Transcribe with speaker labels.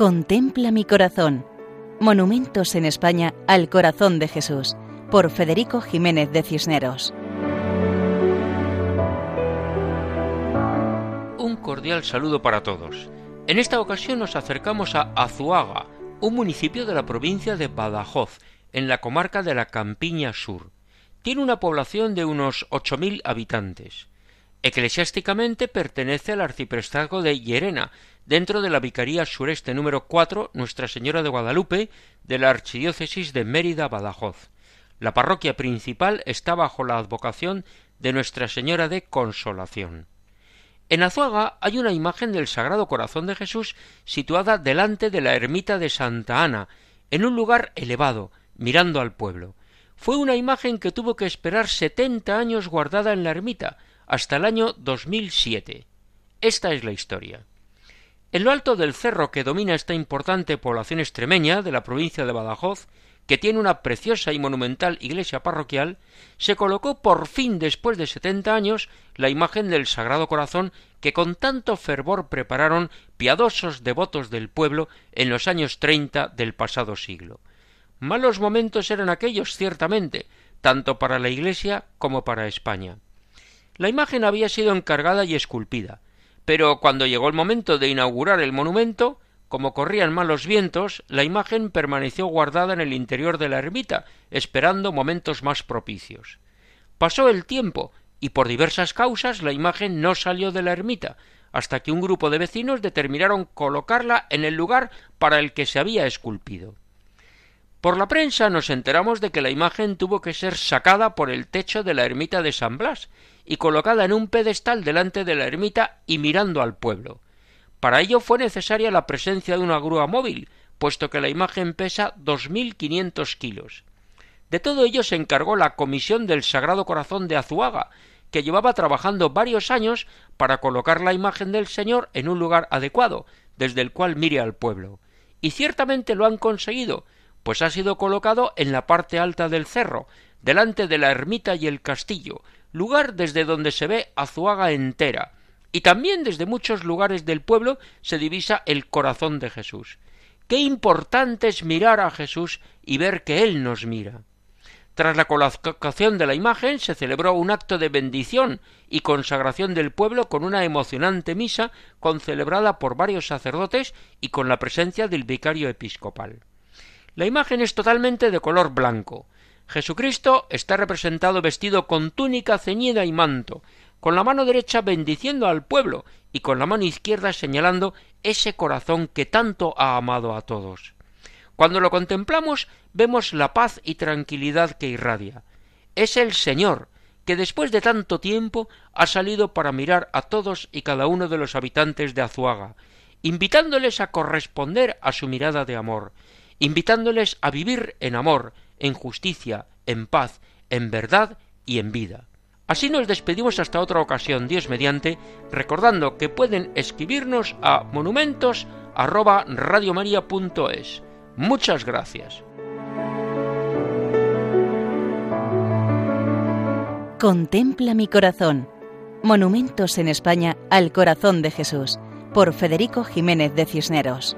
Speaker 1: Contempla mi corazón. Monumentos en España al corazón de Jesús, por Federico Jiménez de Cisneros.
Speaker 2: Un cordial saludo para todos. En esta ocasión nos acercamos a Azuaga, un municipio de la provincia de Badajoz, en la comarca de la Campiña Sur. Tiene una población de unos ocho mil habitantes. Eclesiásticamente pertenece al arciprestazgo de Llerena, dentro de la Vicaría Sureste número 4 Nuestra Señora de Guadalupe de la Archidiócesis de Mérida Badajoz. La parroquia principal está bajo la advocación de Nuestra Señora de Consolación. En Azuaga hay una imagen del Sagrado Corazón de Jesús situada delante de la ermita de Santa Ana, en un lugar elevado, mirando al pueblo. Fue una imagen que tuvo que esperar setenta años guardada en la ermita, hasta el año 2007. Esta es la historia. En lo alto del cerro que domina esta importante población extremeña de la provincia de Badajoz, que tiene una preciosa y monumental iglesia parroquial, se colocó por fin después de setenta años la imagen del Sagrado Corazón que con tanto fervor prepararon piadosos devotos del pueblo en los años treinta del pasado siglo. Malos momentos eran aquellos, ciertamente, tanto para la Iglesia como para España. La imagen había sido encargada y esculpida, pero cuando llegó el momento de inaugurar el monumento, como corrían malos vientos, la imagen permaneció guardada en el interior de la ermita, esperando momentos más propicios. Pasó el tiempo, y por diversas causas la imagen no salió de la ermita, hasta que un grupo de vecinos determinaron colocarla en el lugar para el que se había esculpido. Por la prensa nos enteramos de que la imagen tuvo que ser sacada por el techo de la ermita de San Blas y colocada en un pedestal delante de la ermita y mirando al pueblo. Para ello fue necesaria la presencia de una grúa móvil, puesto que la imagen pesa dos mil quinientos kilos. De todo ello se encargó la Comisión del Sagrado Corazón de Azuaga, que llevaba trabajando varios años para colocar la imagen del Señor en un lugar adecuado, desde el cual mire al pueblo. Y ciertamente lo han conseguido, pues ha sido colocado en la parte alta del cerro, delante de la ermita y el castillo, lugar desde donde se ve Azuaga entera, y también desde muchos lugares del pueblo se divisa el corazón de Jesús. Qué importante es mirar a Jesús y ver que Él nos mira. Tras la colocación de la imagen se celebró un acto de bendición y consagración del pueblo con una emocionante misa concelebrada por varios sacerdotes y con la presencia del vicario episcopal. La imagen es totalmente de color blanco. Jesucristo está representado vestido con túnica ceñida y manto, con la mano derecha bendiciendo al pueblo y con la mano izquierda señalando ese corazón que tanto ha amado a todos. Cuando lo contemplamos vemos la paz y tranquilidad que irradia. Es el Señor, que después de tanto tiempo ha salido para mirar a todos y cada uno de los habitantes de Azuaga, invitándoles a corresponder a su mirada de amor, invitándoles a vivir en amor, en justicia, en paz, en verdad y en vida. Así nos despedimos hasta otra ocasión, Dios mediante, recordando que pueden escribirnos a monumentos Muchas gracias.
Speaker 1: Contempla mi corazón. Monumentos en España al corazón de Jesús, por Federico Jiménez de Cisneros.